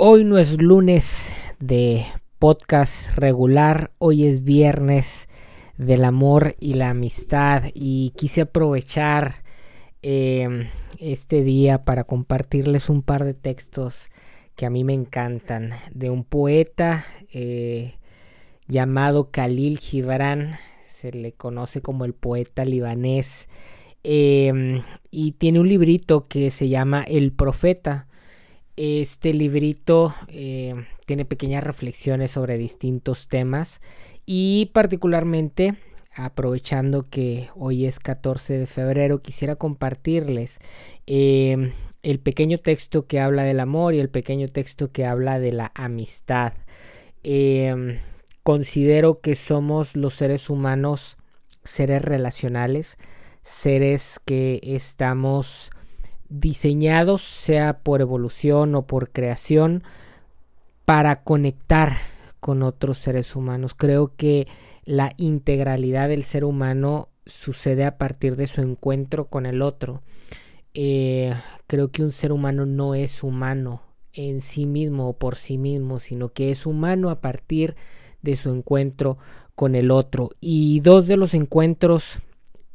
Hoy no es lunes de podcast regular, hoy es viernes del amor y la amistad y quise aprovechar em, este día para compartirles un par de textos que a mí me encantan de un poeta eh, llamado Khalil Gibran, se le conoce como el poeta libanés em, y tiene un librito que se llama El Profeta este librito eh, tiene pequeñas reflexiones sobre distintos temas y particularmente aprovechando que hoy es 14 de febrero quisiera compartirles em, el pequeño texto que habla del amor y el pequeño texto que habla de la amistad. Em, considero que somos los seres humanos seres relacionales, seres que estamos diseñados, sea por evolución o por creación, para conectar con otros seres humanos. Creo que la integralidad del ser humano sucede a partir de su encuentro con el otro. Eh, creo que un ser humano no es humano en sí mismo o por sí mismo, sino que es humano a partir de su encuentro con el otro. Y dos de los encuentros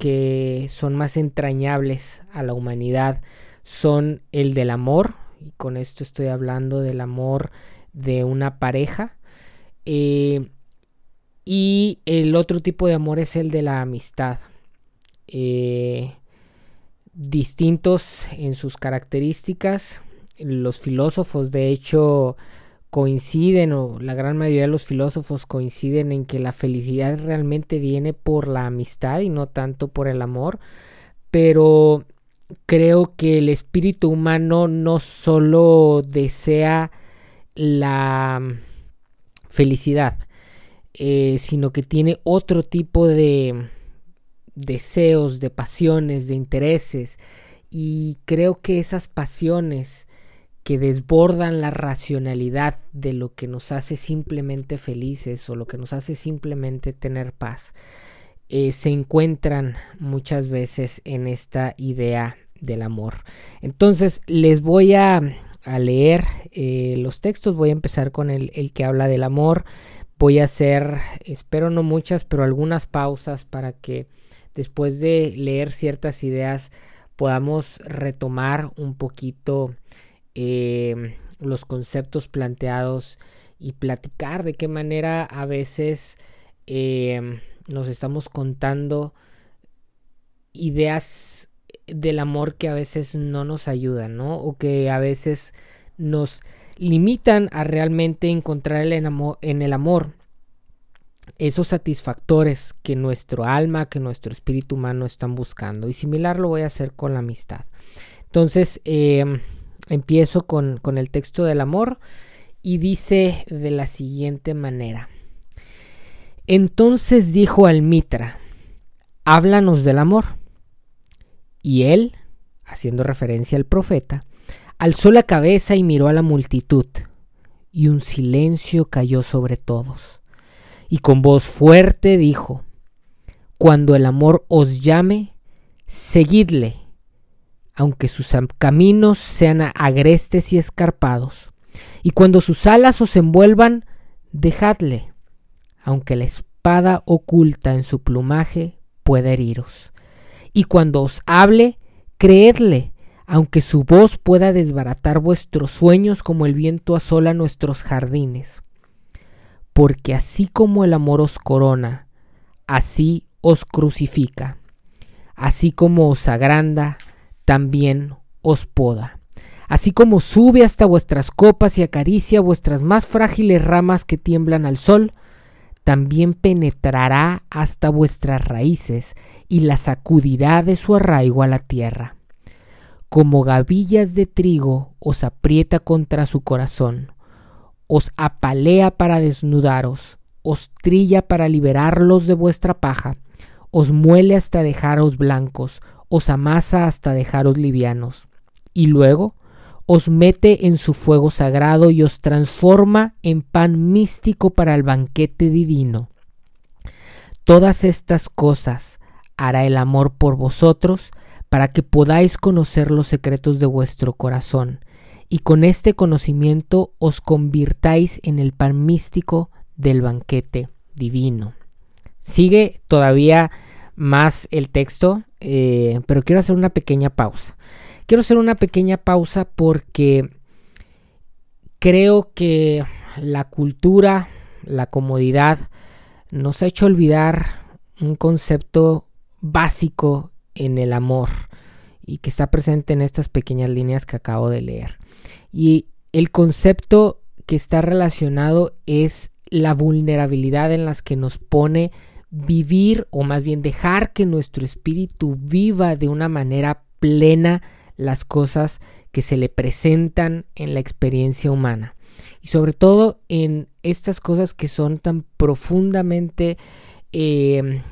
que son más entrañables a la humanidad son el del amor, y con esto estoy hablando del amor de una pareja, eh, y el otro tipo de amor es el de la amistad. Eh, distintos en sus características. Los filósofos, de hecho, coinciden, o la gran mayoría de los filósofos coinciden en que la felicidad realmente viene por la amistad y no tanto por el amor. Pero creo que el espíritu humano no solo desea la felicidad, eh, sino que tiene otro tipo de deseos, de pasiones, de intereses. Y creo que esas pasiones que desbordan la racionalidad de lo que nos hace simplemente felices o lo que nos hace simplemente tener paz, eh, se encuentran muchas veces en esta idea del amor. Entonces les voy a, leer eh, los textos, voy a empezar con el, el que habla del amor, voy a hacer, espero no muchas, pero algunas pausas para que después de leer ciertas ideas podamos retomar un poquito eh, los conceptos planteados y platicar de qué manera a veces eh, nos estamos contando ideas del amor que a veces no nos ayudan, ¿no? O que a veces nos limitan a realmente encontrar en el amor esos satisfactores que nuestro alma, que nuestro espíritu humano están buscando. Y similar lo voy a hacer con la amistad. Entonces, em, empiezo con, con el texto del amor y dice de la siguiente manera. Entonces dijo al Mitra, háblanos del amor. Y él, haciendo referencia al profeta, alzó la cabeza y miró a la multitud, y un silencio cayó sobre todos. Y con voz fuerte dijo, Cuando el amor os llame, seguidle, aunque sus caminos sean agrestes y escarpados, y cuando sus alas os envuelvan, dejadle, aunque la espada oculta en su plumaje pueda heriros. Y cuando os hable, creedle, aunque su voz pueda desbaratar vuestros sueños como el viento asola nuestros jardines. Porque así como el amor os corona, así os crucifica, así como os agranda, también os poda. Así como sube hasta vuestras copas y acaricia vuestras más frágiles ramas que tiemblan al sol, también penetrará hasta vuestras raíces y las sacudirá de su arraigo a la tierra. Como gavillas de trigo os aprieta contra su corazón, os apalea para desnudaros, os trilla para liberarlos de vuestra paja, os muele hasta dejaros blancos, os amasa hasta dejaros livianos, y luego os mete en su fuego sagrado y os transforma en pan místico para el banquete divino. Todas estas cosas hará el amor por vosotros para que podáis conocer los secretos de vuestro corazón y con este conocimiento os convirtáis en el pan místico del banquete divino. Sigue todavía más el texto, eh, pero quiero hacer una pequeña pausa. Quiero hacer una pequeña pausa porque creo que la cultura, la comodidad, nos ha hecho olvidar un concepto básico en el amor y que está presente en estas pequeñas líneas que acabo de leer. Y el concepto que está relacionado es la vulnerabilidad en las que nos pone vivir o más bien dejar que nuestro espíritu viva de una manera plena las cosas que se le presentan en la experiencia humana. Y sobre todo en estas cosas que son tan profundamente eh,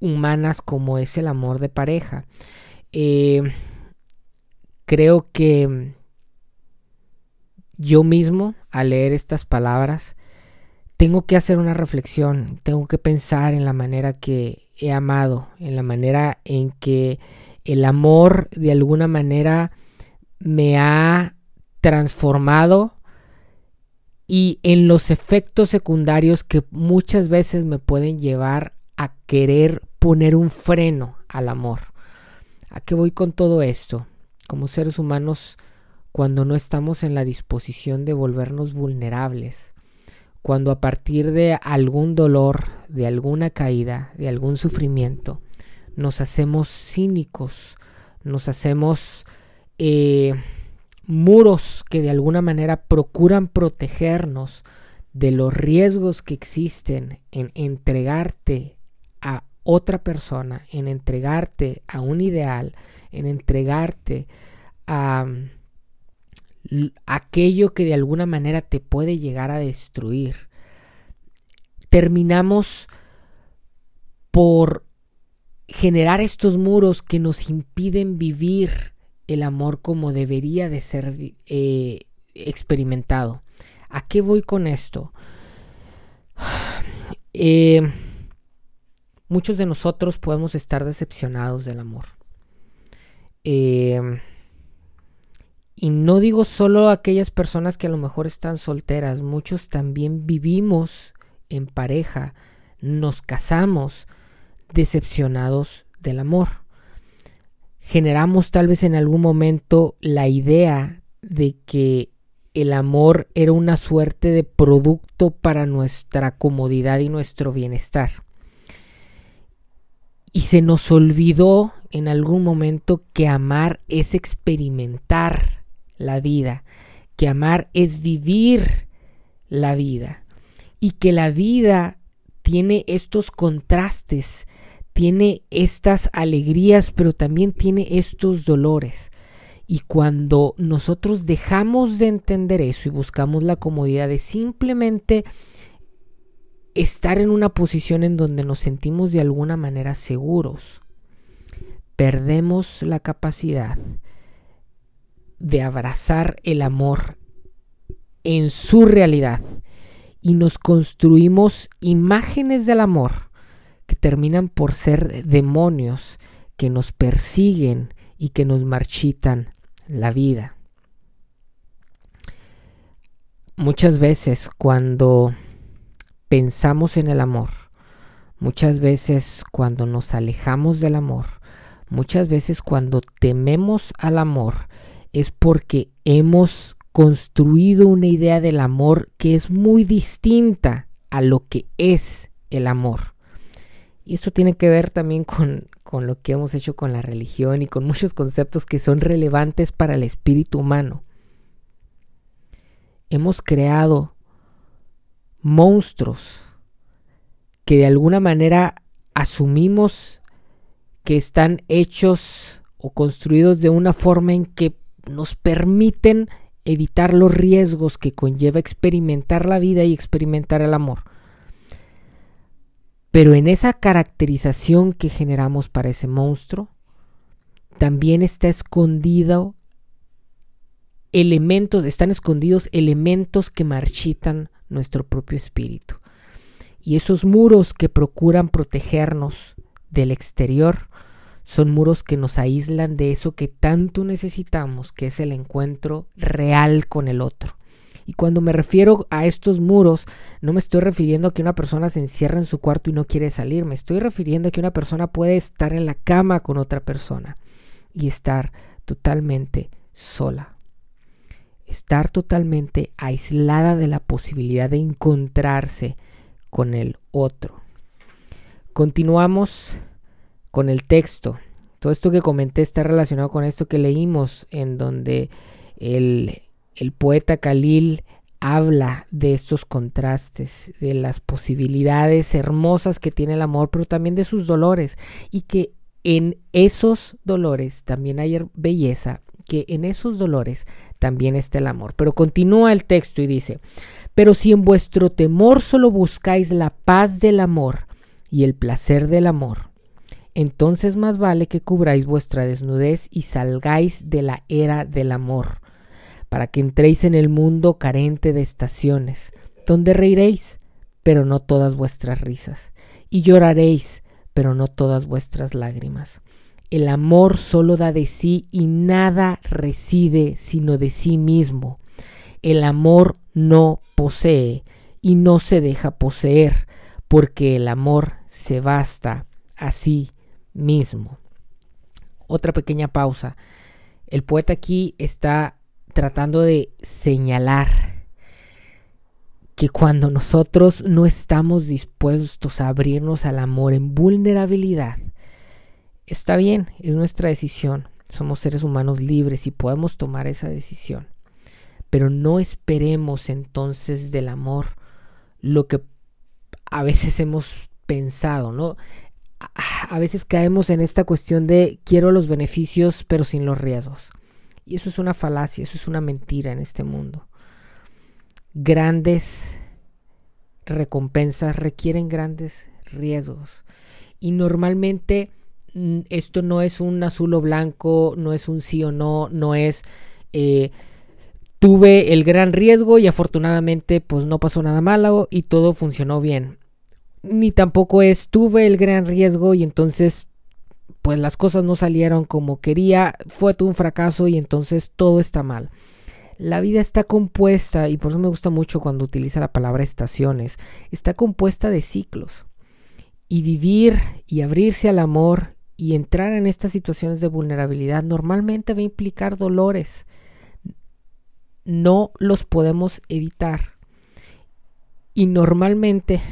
humanas como es el amor de pareja. Eh, creo que yo mismo, al leer estas palabras, tengo que hacer una reflexión, tengo que pensar en la manera que he amado, en la manera en que el amor de alguna manera me ha transformado y en los efectos secundarios que muchas veces me pueden llevar a querer poner un freno al amor. ¿A qué voy con todo esto? Como seres humanos, cuando no estamos en la disposición de volvernos vulnerables, cuando a partir de algún dolor, de alguna caída, de algún sufrimiento, nos hacemos cínicos, nos hacemos eh, muros que de alguna manera procuran protegernos de los riesgos que existen en entregarte a otra persona, en entregarte a un ideal, en entregarte a aquello que de alguna manera te puede llegar a destruir, terminamos por generar estos muros que nos impiden vivir el amor como debería de ser eh, experimentado. ¿A qué voy con esto? Eh, muchos de nosotros podemos estar decepcionados del amor. Eh, y no digo solo aquellas personas que a lo mejor están solteras, muchos también vivimos en pareja, nos casamos decepcionados del amor. Generamos tal vez en algún momento la idea de que el amor era una suerte de producto para nuestra comodidad y nuestro bienestar. Y se nos olvidó en algún momento que amar es experimentar la vida, que amar es vivir la vida y que la vida tiene estos contrastes, tiene estas alegrías, pero también tiene estos dolores. Y cuando nosotros dejamos de entender eso y buscamos la comodidad de simplemente estar en una posición en donde nos sentimos de alguna manera seguros, perdemos la capacidad de abrazar el amor en su realidad y nos construimos imágenes del amor que terminan por ser demonios que nos persiguen y que nos marchitan la vida. Muchas veces cuando pensamos en el amor, muchas veces cuando nos alejamos del amor, muchas veces cuando tememos al amor, es porque hemos construido una idea del amor que es muy distinta a lo que es el amor. Y esto tiene que ver también con, con lo que hemos hecho con la religión y con muchos conceptos que son relevantes para el espíritu humano. Hemos creado monstruos que de alguna manera asumimos que están hechos o construidos de una forma en que nos permiten evitar los riesgos que conlleva experimentar la vida y experimentar el amor. Pero en esa caracterización que generamos para ese monstruo, también está escondido elementos, están escondidos elementos que marchitan nuestro propio espíritu. Y esos muros que procuran protegernos del exterior son muros que nos aíslan de eso que tanto necesitamos, que es el encuentro real con el otro. Y cuando me refiero a estos muros, no me estoy refiriendo a que una persona se encierra en su cuarto y no quiere salir, me estoy refiriendo a que una persona puede estar en la cama con otra persona y estar totalmente sola. Estar totalmente aislada de la posibilidad de encontrarse con el otro. Continuamos con el texto. Todo esto que comenté está relacionado con esto que leímos, en donde el, el poeta Khalil habla de estos contrastes, de las posibilidades hermosas que tiene el amor, pero también de sus dolores, y que en esos dolores también hay belleza, que en esos dolores también está el amor. Pero continúa el texto y dice, pero si en vuestro temor solo buscáis la paz del amor y el placer del amor, entonces más vale que cubráis vuestra desnudez y salgáis de la era del amor para que entréis en el mundo carente de estaciones, donde reiréis, pero no todas vuestras risas, y lloraréis, pero no todas vuestras lágrimas. El amor solo da de sí y nada recibe sino de sí mismo. El amor no posee y no se deja poseer, porque el amor se basta a sí mismo. Otra pequeña pausa. El poeta aquí está tratando de señalar que cuando nosotros no estamos dispuestos a abrirnos al amor en vulnerabilidad, está bien, es nuestra decisión. Somos seres humanos libres y podemos tomar esa decisión. Pero no esperemos entonces del amor lo que a veces hemos pensado, ¿no? A veces caemos en esta cuestión de quiero los beneficios pero sin los riesgos. Y eso es una falacia, eso es una mentira en este mundo. Grandes recompensas requieren grandes riesgos. Y normalmente mm, esto no es un azul o blanco, no es un sí o no, no es eh, tuve el gran riesgo y afortunadamente pues no pasó nada malo y todo funcionó bien. Ni tampoco es tuve el gran riesgo y entonces pues las cosas no salieron como quería, fue todo un fracaso y entonces todo está mal. La vida está compuesta, y por eso me gusta mucho cuando utiliza la palabra estaciones, está compuesta de ciclos. Y vivir y abrirse al amor y entrar en estas situaciones de vulnerabilidad normalmente va a implicar dolores. No los podemos evitar. Y normalmente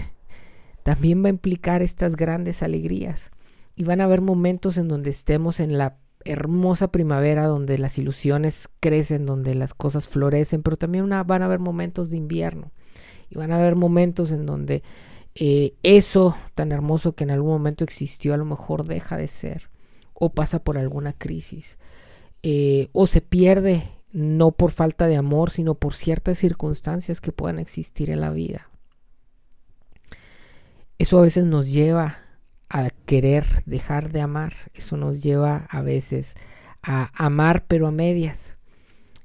también va a implicar estas grandes alegrías. Y van a haber momentos en donde estemos en la hermosa primavera, donde las ilusiones crecen, donde las cosas florecen, pero también van a haber momentos de invierno. Y van a haber momentos en donde eh, eso tan hermoso que en algún momento existió a lo mejor deja de ser o pasa por alguna crisis. Eh, o se pierde no por falta de amor, sino por ciertas circunstancias que puedan existir en la vida. Eso a veces nos lleva a querer dejar de amar. Eso nos lleva a veces a amar pero a medias.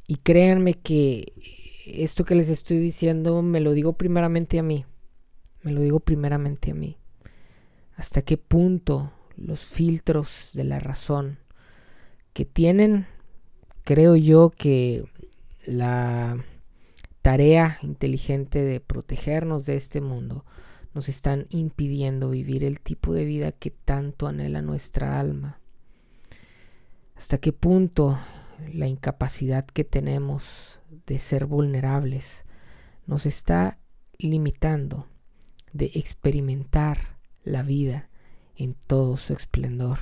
Y créanme que esto que les estoy diciendo me lo digo primeramente a mí. Me lo digo primeramente a mí. ¿Hasta qué punto los filtros de la razón que tienen, creo yo que la tarea inteligente de protegernos de este mundo nos están impidiendo vivir el tipo de vida que tanto anhela nuestra alma. ¿Hasta qué punto la incapacidad que tenemos de ser vulnerables nos está limitando de experimentar la vida en todo su esplendor?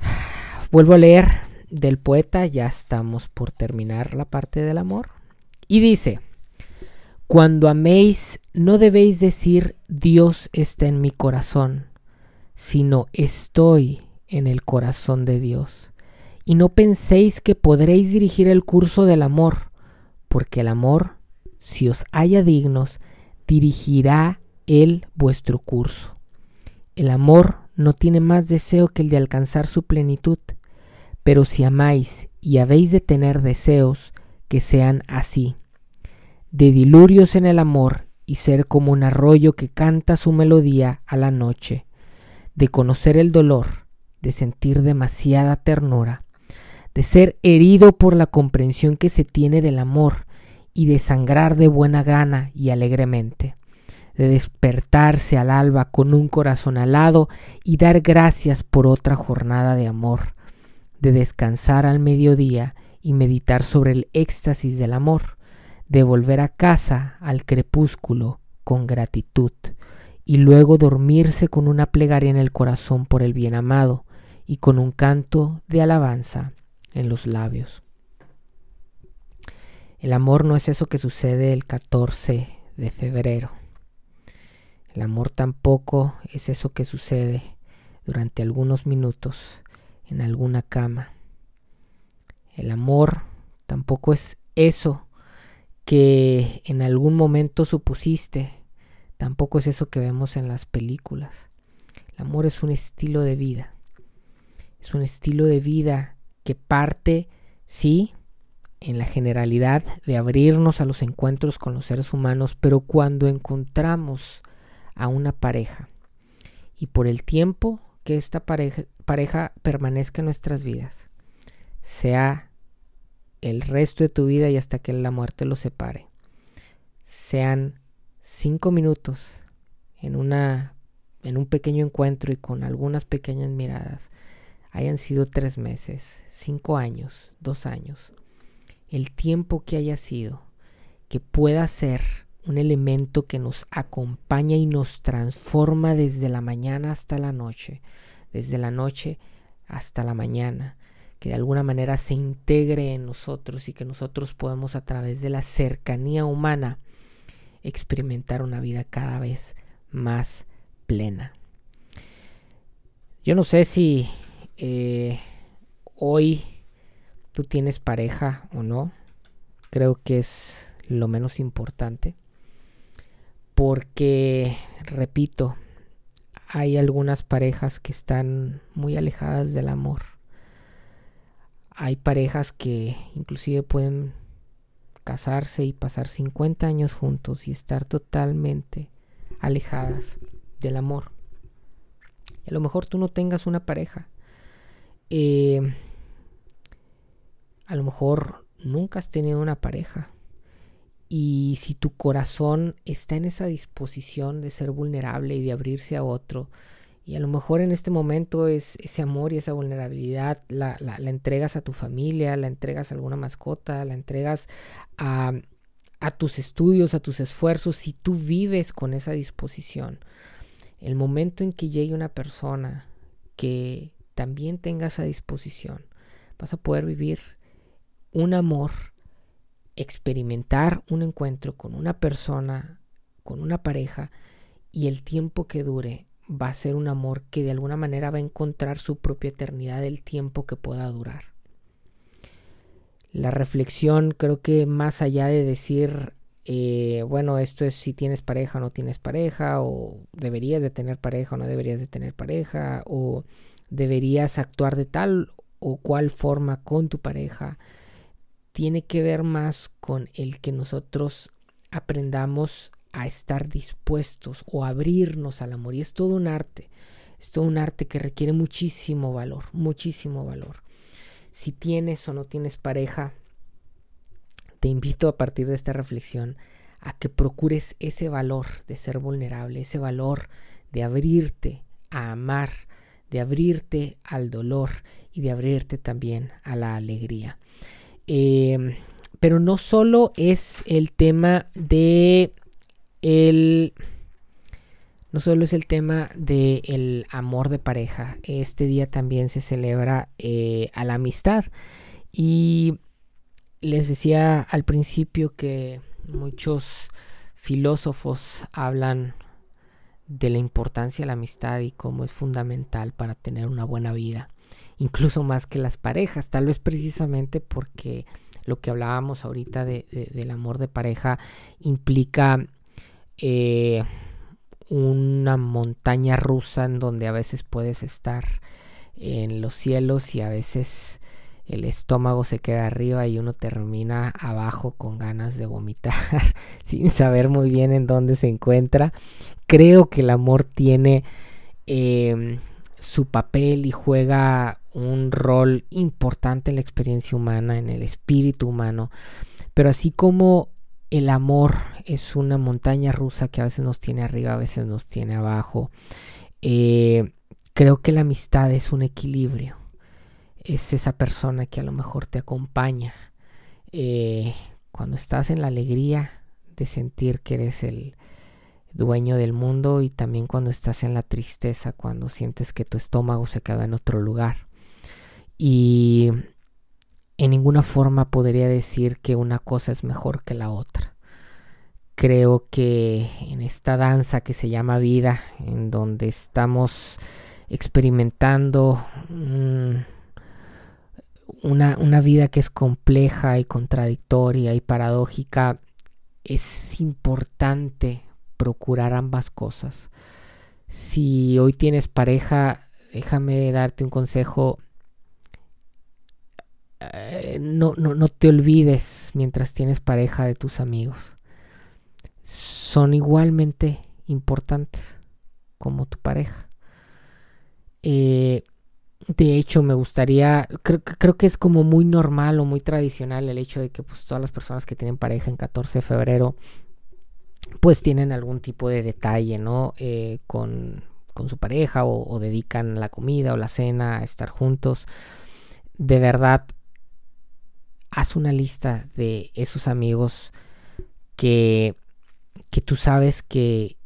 Vuelvo a leer del poeta, ya estamos por terminar la parte del amor, y dice, cuando améis, no debéis decir Dios está en mi corazón, sino estoy en el corazón de Dios. Y no penséis que podréis dirigir el curso del amor, porque el amor, si os haya dignos, dirigirá él vuestro curso. El amor no tiene más deseo que el de alcanzar su plenitud, pero si amáis y habéis de tener deseos, que sean así de dilurios en el amor y ser como un arroyo que canta su melodía a la noche, de conocer el dolor de sentir demasiada ternura, de ser herido por la comprensión que se tiene del amor y de sangrar de buena gana y alegremente, de despertarse al alba con un corazón alado y dar gracias por otra jornada de amor, de descansar al mediodía y meditar sobre el éxtasis del amor, de volver a casa al crepúsculo con gratitud y luego dormirse con una plegaria en el corazón por el bien amado y con un canto de alabanza en los labios. El amor no es eso que sucede el 14 de febrero. El amor tampoco es eso que sucede durante algunos minutos en alguna cama. El amor tampoco es eso que en algún momento supusiste Tampoco es eso que vemos en las películas. El amor es un estilo de vida. Es un estilo de vida que parte, sí, en la generalidad de abrirnos a los encuentros con los seres humanos, pero cuando encontramos a una pareja y por el tiempo que esta pareja, pareja permanezca en nuestras vidas, sea el resto de tu vida y hasta que la muerte los separe, sean cinco minutos en una en un pequeño encuentro y con algunas pequeñas miradas. Hayan sido tres meses, cinco años, dos años, el tiempo que haya sido, que pueda ser un elemento que nos acompaña y nos transforma desde la mañana hasta la noche, desde la noche hasta la mañana, que de alguna manera se integre en nosotros y que nosotros podemos a través de la cercanía humana experimentar una vida cada vez más plena. Yo no sé si eh, hoy tú tienes pareja o no. Creo que es lo menos importante. Porque, repito, hay algunas parejas que están muy alejadas del amor. Hay parejas que inclusive pueden casarse y pasar 50 años juntos y estar totalmente alejadas del amor. a lo mejor tú no tengas una pareja. Eh, a lo mejor nunca has tenido una pareja. Y si tu corazón está en esa disposición de ser vulnerable y de abrirse a otro, y a lo mejor en este momento es ese amor y esa vulnerabilidad la, la, entregas a tu familia, la entregas a alguna mascota, la entregas a, a tus estudios, a tus esfuerzos, si tú vives con esa disposición. El momento en que llegue una persona que también tenga esa disposición, vas a poder vivir un amor, experimentar un encuentro con una persona, con una pareja, y el tiempo que dure va a ser un amor que de alguna manera va a encontrar su propia eternidad del tiempo que pueda durar. La reflexión creo que más allá de decir, eh, bueno, esto es si tienes pareja o no tienes pareja, o deberías de tener pareja o no deberías de tener pareja, o deberías actuar de tal o cual forma con tu pareja, tiene que ver más con el que nosotros aprendamos a estar dispuestos o abrirnos al amor. Y es todo un arte, es todo un arte que requiere muchísimo valor, muchísimo valor. Si tienes o no tienes pareja, te invito a partir de esta reflexión a que procures ese valor de ser vulnerable, ese valor de abrirte a amar, de abrirte al dolor y de abrirte también a la alegría. Eh, pero no solo es el tema de el no solo es el tema del amor de pareja, este día también se celebra eh, a la amistad. Y les decía al principio que muchos filósofos hablan de la importancia de la amistad y cómo es fundamental para tener una buena vida, incluso más que las parejas, tal vez precisamente porque lo que hablábamos ahorita del amor de pareja implica eh, una montaña rusa en donde a veces puedes estar en los cielos y a veces el estómago se queda arriba y uno termina abajo con ganas de vomitar sin saber muy bien en dónde se encuentra. Creo que el amor tiene em, su papel y juega un rol importante en la experiencia humana, en el espíritu humano. Pero así como el amor es una montaña rusa que a veces nos tiene arriba, a veces nos tiene abajo, eh, creo que la amistad es un equilibrio. Es esa persona que a lo mejor te acompaña eh, cuando estás en la alegría de sentir que eres el, dueño del mundo y también cuando estás en la tristeza, cuando sientes que tu estómago se queda en otro lugar. Y ninguna forma podría decir que una cosa es mejor que la otra. Creo que en esta danza que se llama vida, en donde estamos experimentando una, una vida que es compleja y contradictoria y paradójica, es importante procurar ambas cosas. Si hoy tienes pareja, déjame darte un consejo. Eh, no, no, no te olvides mientras tienes pareja de tus amigos. Son igualmente importantes como tu pareja. Eh, de hecho, me gustaría, creo, creo, que es como muy normal o muy tradicional el hecho de que pues, todas las personas que tienen pareja en 14 de febrero pues tienen algún tipo de detalle, ¿no? Eh, con, su pareja o, dedican la comida o la cena a estar juntos. De verdad, haz una lista de esos amigos que, que tú sabes que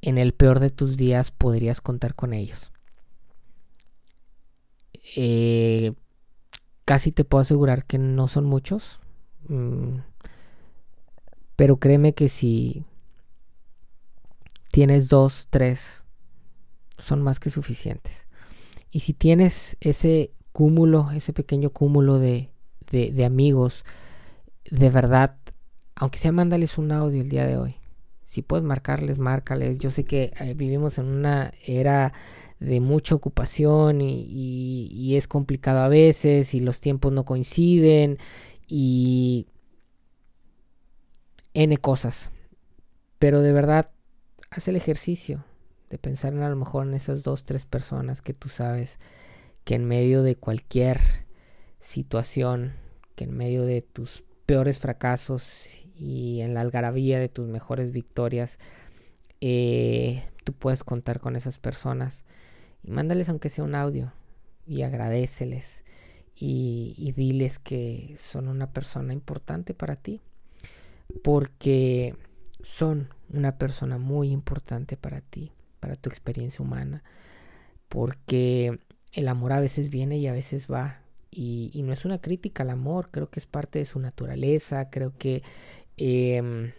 en el peor de tus días podrías contar con ellos. Eh, casi te puedo asegurar que no son muchos. Mm, pero créeme que si tienes dos, tres, son más que suficientes. Y si tienes ese cúmulo, ese pequeño cúmulo de, de, amigos, de verdad, aunque sea mándales un audio el día de hoy. Si puedes marcarles, márcales. Yo sé que eh, vivimos en una era de mucha ocupación y, y, es complicado a veces y los tiempos no coinciden y N cosas. Pero de verdad, haz el ejercicio de pensar en a lo mejor en esas dos, tres personas que tú sabes que en medio de cualquier situación, que en medio de tus peores fracasos y en la algarabía de tus mejores victorias, eh, tú puedes contar con esas personas y mándales aunque sea un audio y agradeceles y, y diles que son una persona importante para ti porque son una persona muy importante para ti, para tu experiencia humana, porque el amor a veces viene y a veces va. Y, no es una crítica al amor, creo que es parte de su naturaleza, creo que em,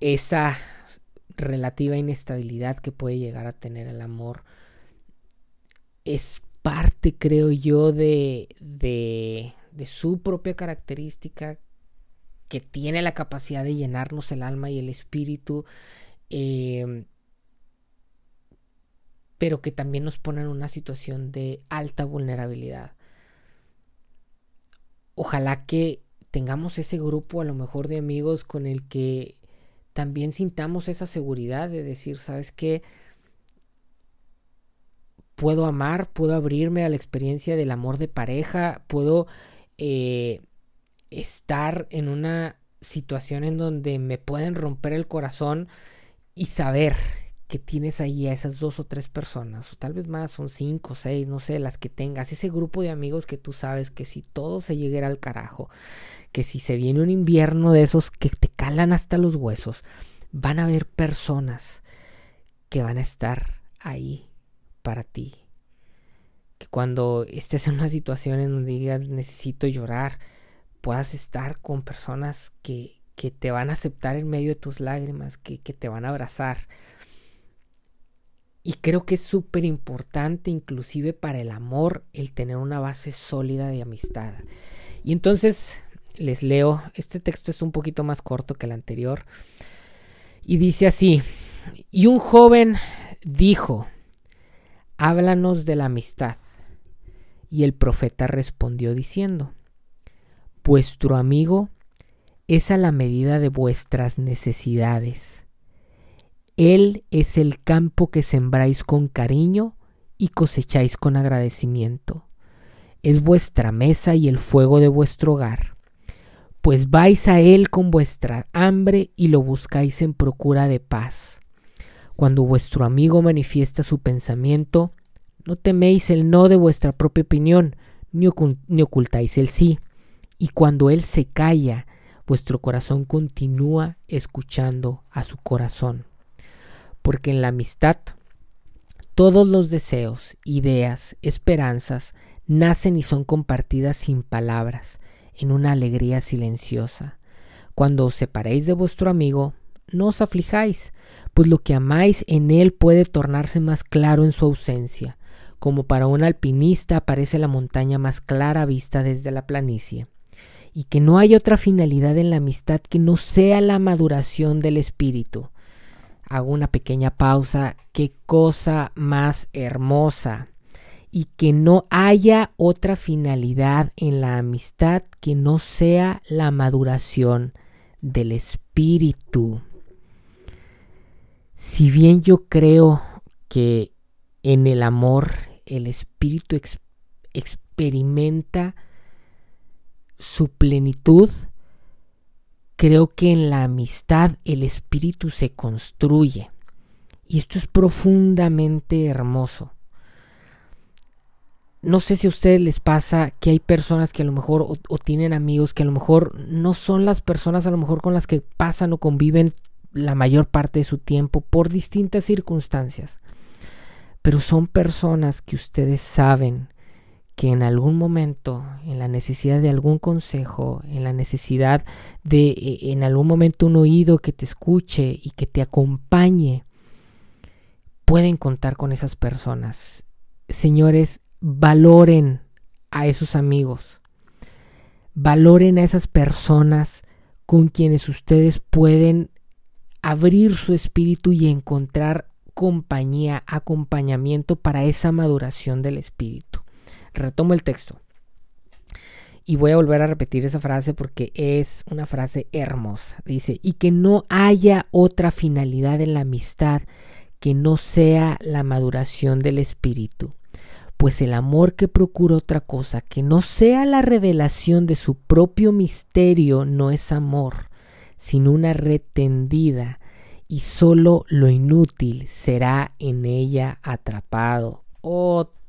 esa relativa inestabilidad que puede llegar a tener el amor es parte, creo yo, de, de, su propia característica que tiene la capacidad de llenarnos el alma y el espíritu, em, pero que también nos pone en una situación de alta vulnerabilidad. Ojalá que tengamos ese grupo a lo mejor de amigos con el que también sintamos esa seguridad de decir, ¿sabes qué? Puedo amar, puedo abrirme a la experiencia del amor de pareja, puedo eh, estar en una situación en donde me pueden romper el corazón y saber que tienes ahí a esas dos o tres personas, o tal vez más, son cinco, seis, no sé, las que tengas, ese grupo de amigos que tú sabes que si todo se llegara al carajo, que si se viene un invierno de esos que te calan hasta los huesos, van a haber personas que van a estar ahí para ti. Que cuando estés en una situación en donde digas necesito llorar, puedas estar con personas que, que te van a aceptar en medio de tus lágrimas, que, que te van a abrazar. Y creo que es súper importante, inclusive para el amor, el tener una base sólida de amistad. Y entonces les leo, este texto es un poquito más corto que el anterior. Y dice así, y un joven dijo, háblanos de la amistad. Y el profeta respondió diciendo, Vuestro amigo es a la medida de vuestras necesidades. Él es el campo que sembráis con cariño y cosecháis con agradecimiento. Es vuestra mesa y el fuego de vuestro hogar. Pues vais a Él con vuestra hambre y lo buscáis en procura de paz. Cuando vuestro amigo manifiesta su pensamiento, no teméis el no de vuestra propia opinión, ni, ocultáis el sí. Y cuando Él se calla, vuestro corazón continúa escuchando a su corazón. Porque en la amistad todos los deseos, ideas, esperanzas nacen y son compartidas sin palabras, en una alegría silenciosa. Cuando os separéis de vuestro amigo, no os aflijáis, pues lo que amáis en él puede tornarse más claro en su ausencia, como para un alpinista aparece la montaña más clara vista desde la planicie, y que no hay otra finalidad en la amistad que no sea la maduración del espíritu. Hago una pequeña pausa, qué cosa más hermosa y que no haya otra finalidad en la amistad que no sea la maduración del espíritu. Si bien yo creo que en el amor el espíritu experimenta su plenitud, creo que en la amistad el espíritu se construye. Y esto es profundamente hermoso no sé si a ustedes les pasa que hay personas que a lo mejor o, tienen amigos que a lo mejor no son las personas a lo mejor con las que pasan o conviven la mayor parte de su tiempo por distintas circunstancias. Pero son personas que ustedes saben que en algún momento, en la necesidad de algún consejo, en la necesidad de e, en algún momento un oído que te escuche y que te acompañe, pueden contar con esas personas. Señores, valoren a esos amigos, valoren a esas personas con quienes ustedes pueden abrir su espíritu y encontrar compañía, acompañamiento para esa maduración del espíritu. Retomo el texto. Y voy a volver a repetir esa frase porque es una frase hermosa. Dice, y que no haya otra finalidad en la amistad que no sea la maduración del espíritu pues el amor que procura otra cosa que no sea la revelación de su propio misterio no es amor, sino una red tendida, y solo lo inútil será en ella atrapado. Otra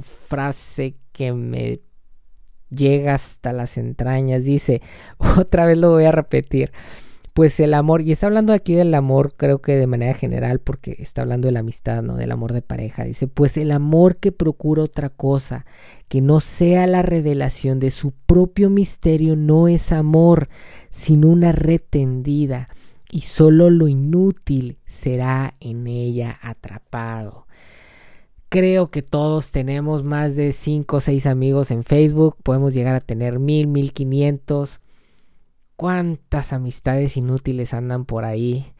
frase que me llega hasta las entrañas, dice, otra vez lo voy a repetir pues el amor, y está hablando aquí del amor, creo que de manera general, porque está hablando de la amistad, no del amor de pareja. Dice, pues el amor que procura otra cosa, que no sea la revelación de su propio misterio, no es amor, sino una red tendida, y solo lo inútil será en ella atrapado. Creo que todos tenemos más de 5 o 6 amigos en Facebook, podemos llegar a tener mil, mil quinientos cuántas amistades inútiles andan por ahí.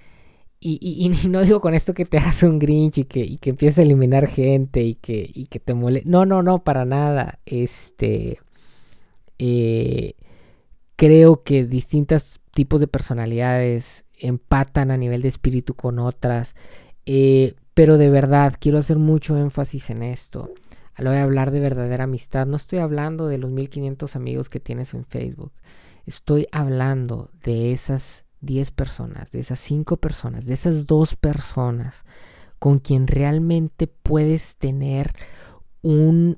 Y, no digo con esto que te hagas un Grinch y que, y empieces a eliminar gente y que, te mole. No, no, no, para nada. Este. Eh, creo que distintos tipos de personalidades empatan a nivel de espíritu con otras. Eh, pero de verdad, quiero hacer mucho énfasis en esto. A lo de hablar de verdadera amistad, no estoy hablando de los 1500 amigos que tienes en Facebook. Estoy hablando de esas 10 personas, de esas 5 personas, de esas 2 personas con quien realmente puedes tener un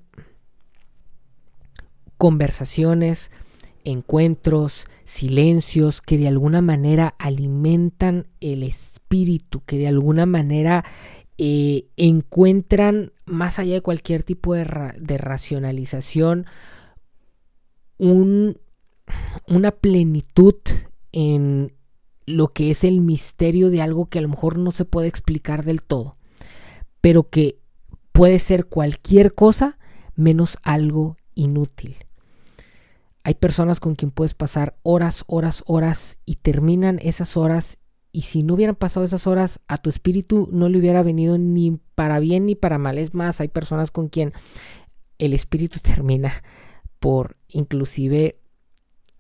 conversaciones, encuentros, silencios que de alguna manera alimentan el espíritu, que de alguna manera eh, encuentran más allá de cualquier tipo de, racionalización un una plenitud en lo que es el misterio de algo que a lo mejor no se puede explicar del todo, pero que puede ser cualquier cosa menos algo inútil. Hay personas con quien puedes pasar horas, horas, horas y terminan esas horas y si no hubieran pasado esas horas a tu espíritu no le hubiera venido ni para bien ni para mal. Es más, hay personas con quien el espíritu termina por inclusive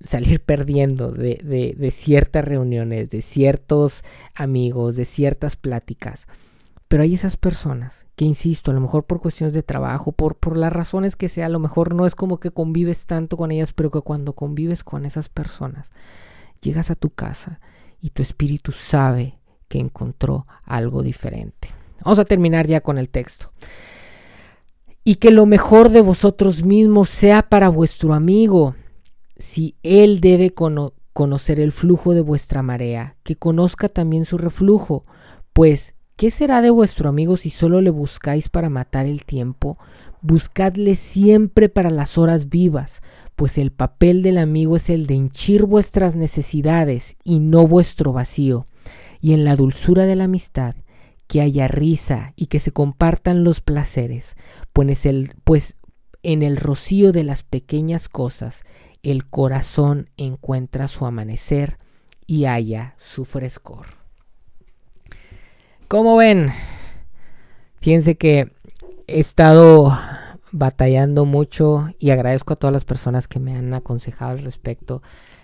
salir perdiendo de, ciertas reuniones, de ciertos amigos, de ciertas pláticas. Pero hay esas personas que, insisto, a lo mejor por cuestiones de trabajo, por, por las razones que sea, a lo mejor no es como que convives tanto con ellas, pero que cuando convives con esas personas, llegas a tu casa y tu espíritu sabe que encontró algo diferente. Vamos a terminar ya con el texto. Y que lo mejor de vosotros mismos sea para vuestro amigo, si él debe conocer el flujo de vuestra marea, que conozca también su reflujo, pues ¿qué será de vuestro amigo si solo le buscáis para matar el tiempo? Buscadle siempre para las horas vivas, pues el papel del amigo es el de henchir vuestras necesidades y no vuestro vacío, y en la dulzura de la amistad, que haya risa y que se compartan los placeres, pues, el, pues en el rocío de las pequeñas cosas el corazón encuentra su amanecer y haya su frescor. Como ven, fíjense que he estado batallando mucho y agradezco a todas las personas que me han aconsejado al respecto.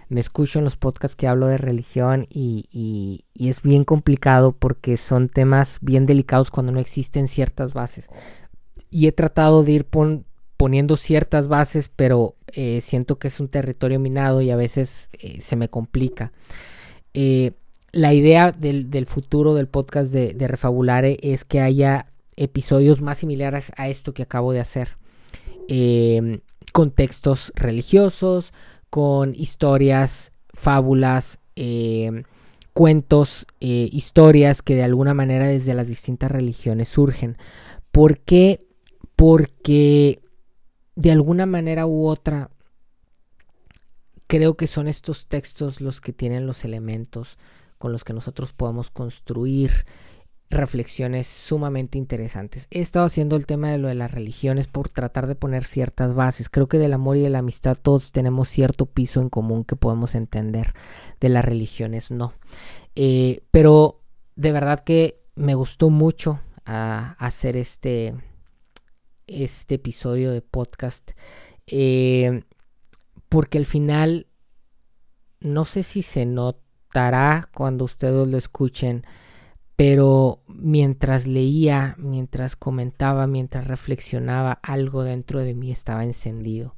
Me escucho en los podcasts que hablo de religión y, es bien complicado porque son temas bien delicados cuando no existen ciertas bases. Y he tratado de ir poniendo ciertas bases, pero eh, siento que es un territorio minado y a veces eh, se me complica. Eh, la idea del, futuro del podcast de, Refabulare es que haya episodios más similares a esto que acabo de hacer. con textos religiosos, con historias, fábulas, cuentos, historias que de alguna manera desde las distintas religiones surgen. ¿Por qué? Porque de alguna manera u otra, creo que son estos textos los que tienen los elementos con los que nosotros podemos construir reflexiones sumamente interesantes. He estado haciendo el tema de lo de las religiones por tratar de poner ciertas bases. Creo que del amor y de la amistad todos tenemos cierto piso en común que podemos entender. De las religiones no. Eh, pero de verdad que me gustó mucho ah, hacer este, este episodio de podcast. Eh, porque al final, no sé si se notará cuando ustedes lo escuchen, pero mientras leía, mientras comentaba, mientras reflexionaba, algo dentro de mí estaba encendido.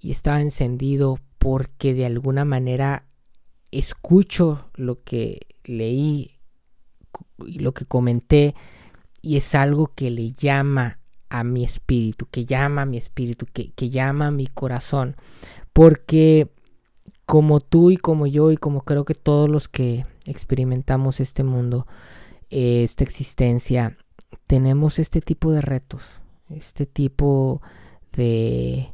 Y estaba encendido porque de alguna manera escucho lo que leí lo que comenté y es algo que le llama a mi espíritu, que llama a mi espíritu, que, llama a mi corazón. Porque como tú y como yo y como creo que todos los que experimentamos este mundo, esta existencia, tenemos este tipo de retos, este tipo de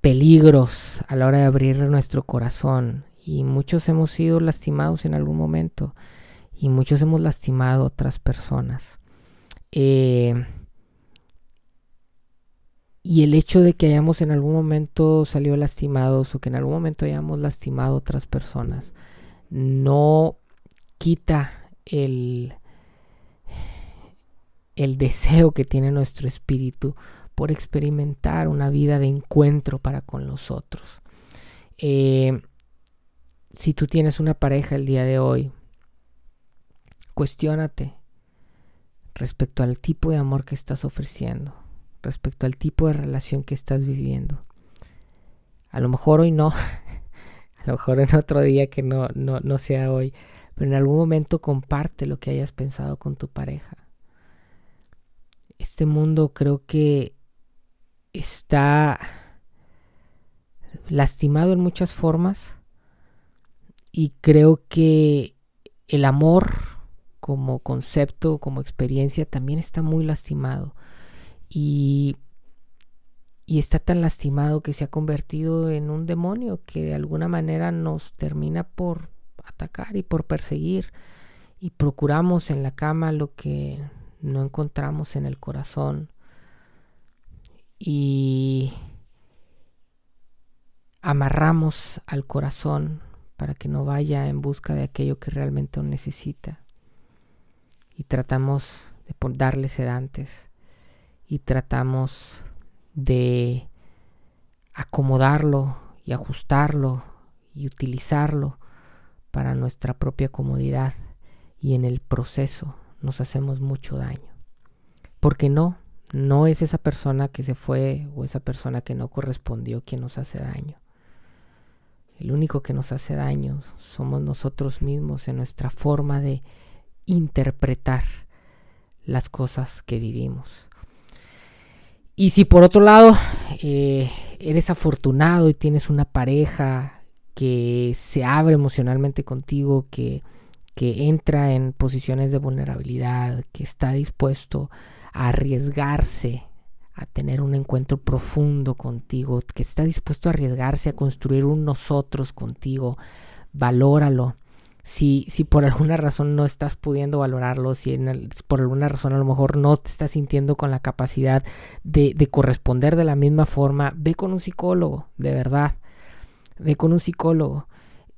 peligros a la hora de abrir nuestro corazón. Y muchos hemos sido lastimados en algún momento y muchos hemos lastimado a otras personas. Eh, y el hecho de que hayamos en algún momento salido lastimados o que en algún momento hayamos lastimado a otras personas no quita el, el deseo que tiene nuestro espíritu por experimentar una vida de encuentro para con los otros. Eh, si tú tienes una pareja el día de hoy, cuestiónate respecto al tipo de amor que estás ofreciendo respecto al tipo de relación que estás viviendo. A lo mejor hoy no, a lo mejor en otro día que no, no, no sea hoy, pero en algún momento comparte lo que hayas pensado con tu pareja. Este mundo creo que está lastimado en muchas formas y creo que el amor como concepto, como experiencia, también está muy lastimado. Y, y está tan lastimado que se ha convertido en un demonio que de alguna manera nos termina por atacar y por perseguir. Y procuramos en la cama lo que no encontramos en el corazón. Y amarramos al corazón para que no vaya en busca de aquello que realmente necesita. Y tratamos de darle sedantes. Y tratamos de acomodarlo y ajustarlo y utilizarlo para nuestra propia comodidad y en el proceso nos hacemos mucho daño. Porque no, no es esa persona que se fue o esa persona que no correspondió quien nos hace daño. El único que nos hace daño somos nosotros mismos en nuestra forma de interpretar las cosas que vivimos. Y si por otro lado eh, eres afortunado y tienes una pareja que se abre emocionalmente contigo, que, que entra en posiciones de vulnerabilidad, que está dispuesto a arriesgarse a tener un encuentro profundo contigo, que está dispuesto a arriesgarse a construir un nosotros contigo, valóralo. Si, si por alguna razón no estás pudiendo valorarlo, si por alguna razón a lo mejor no te estás sintiendo con la capacidad de, de corresponder de la misma forma, ve con un psicólogo, de verdad. Ve con un psicólogo.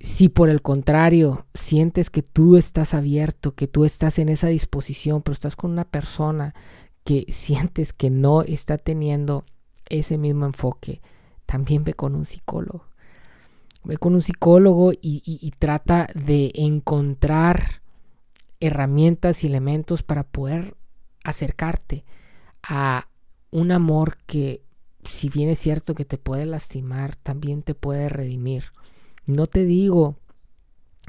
Si por el contrario sientes que tú estás abierto, que tú estás en esa disposición, pero estás con una persona que sientes que no está teniendo ese mismo enfoque, también ve con un psicólogo. Ve con un psicólogo y, trata de encontrar herramientas y elementos para poder acercarte a un amor que, si bien es cierto que te puede lastimar, también te puede redimir. No te digo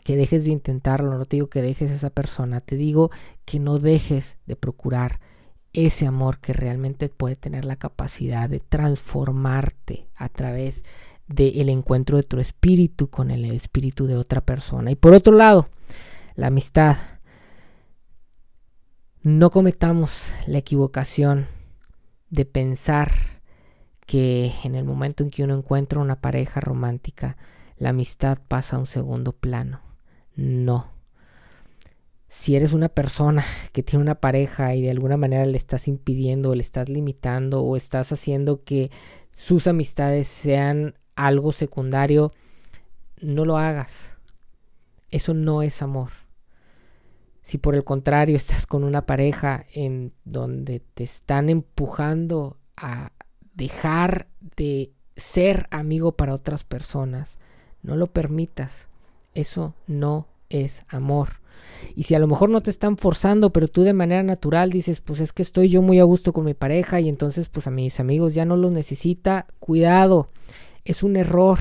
que dejes de intentarlo, no te digo que dejes a esa persona, te digo que no dejes de procurar ese amor que realmente puede tener la capacidad de transformarte a través del encuentro de tu espíritu con el espíritu de otra persona. Y por otro lado, la amistad. No cometamos la equivocación de pensar que en el momento en que uno encuentra una pareja romántica, la amistad pasa a un segundo plano. No si eres una persona que tiene una pareja y de alguna manera le estás impidiendo, o le estás limitando o estás haciendo que sus amistades sean algo secundario, no lo hagas. Eso no es amor. Si por el contrario estás con una pareja en donde te están empujando a dejar de ser amigo para otras personas, no lo permitas. Eso no es amor. Y si a lo mejor no te están forzando, pero tú de manera natural dices, pues es que estoy yo muy a gusto con mi pareja y entonces pues a mis amigos ya no los necesita, cuidado, es un error.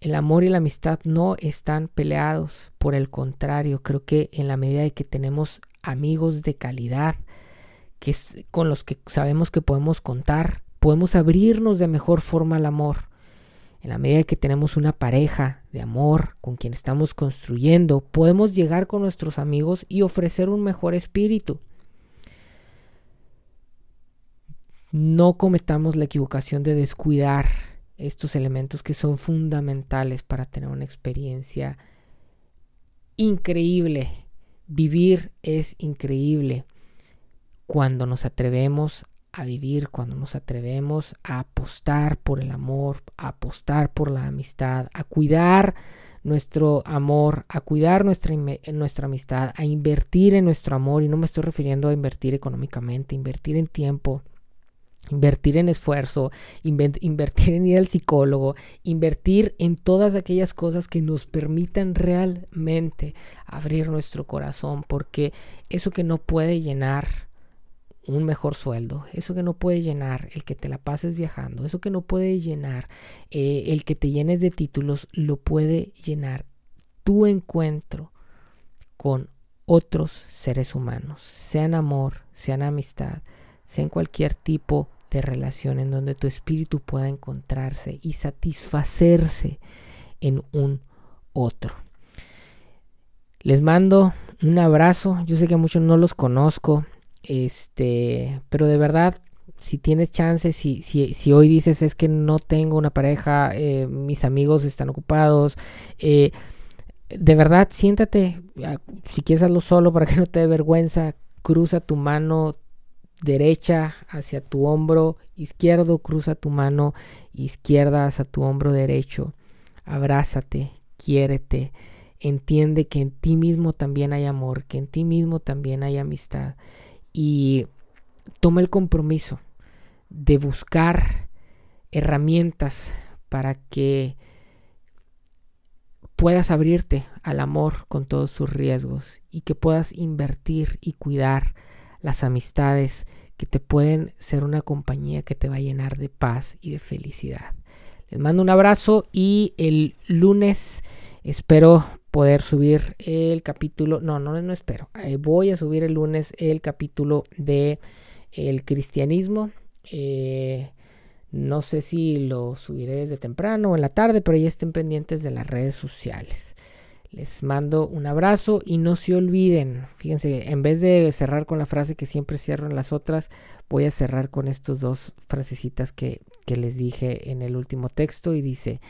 El amor y la amistad no están peleados, por el contrario, creo que en la medida de que tenemos amigos de calidad, que es con los que sabemos que podemos contar, podemos abrirnos de mejor forma al amor en la medida que tenemos una pareja de amor con quien estamos construyendo, podemos llegar con nuestros amigos y ofrecer un mejor espíritu. No cometamos la equivocación de descuidar estos elementos que son fundamentales para tener una experiencia increíble. Vivir es increíble cuando nos atrevemos a vivir, cuando nos atrevemos a apostar por el amor, a apostar por la amistad, a cuidar nuestro amor, a cuidar nuestra, nuestra amistad, a invertir en nuestro amor, y no me estoy refiriendo a invertir económicamente, invertir en tiempo, invertir en esfuerzo, invertir en ir al psicólogo, invertir en todas aquellas cosas que nos permitan realmente abrir nuestro corazón, porque eso que no puede llenar un mejor sueldo, eso que no puede llenar, el que te la pases viajando, eso que no puede llenar, eh, el que te llenes de títulos, lo puede llenar tu encuentro con otros seres humanos, sean amor, sean amistad, sean cualquier tipo de relación en donde tu espíritu pueda encontrarse y satisfacerse en un otro. Les mando un abrazo, yo sé que a muchos no los conozco, este, pero de verdad, si tienes chance, si, si, si hoy dices es que no tengo una pareja, eh, mis amigos están ocupados, eh, de verdad, siéntate, si quieres hacerlo solo para que no te dé vergüenza, cruza tu mano derecha hacia tu hombro izquierdo, cruza tu mano izquierda hacia tu hombro derecho, abrázate, quiérete, entiende que en ti mismo también hay amor, que en ti mismo también hay amistad y toma el compromiso de buscar herramientas para que puedas abrirte al amor con todos sus riesgos y que puedas invertir y cuidar las amistades que te pueden ser una compañía que te va a llenar de paz y de felicidad. Les mando un abrazo y el lunes espero poder subir el capítulo, no, no, no espero, eh, voy a subir el lunes el capítulo de el cristianismo. Eh, no sé si lo subiré desde temprano o en la tarde, pero ya estén pendientes de las redes sociales. Les mando un abrazo y no se olviden, fíjense, en vez de cerrar con la frase que siempre cierro en las otras, voy a cerrar con estos dos frasecitas que, que les dije en el último texto y dice,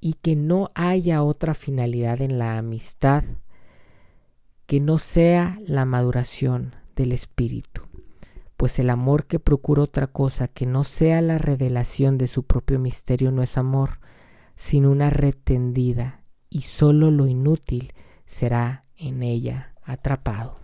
y que no haya otra finalidad en la amistad que no sea la maduración del espíritu pues el amor que procura otra cosa que no sea la revelación de su propio misterio no es amor, sino una red tendida, y solo lo inútil será en ella atrapado.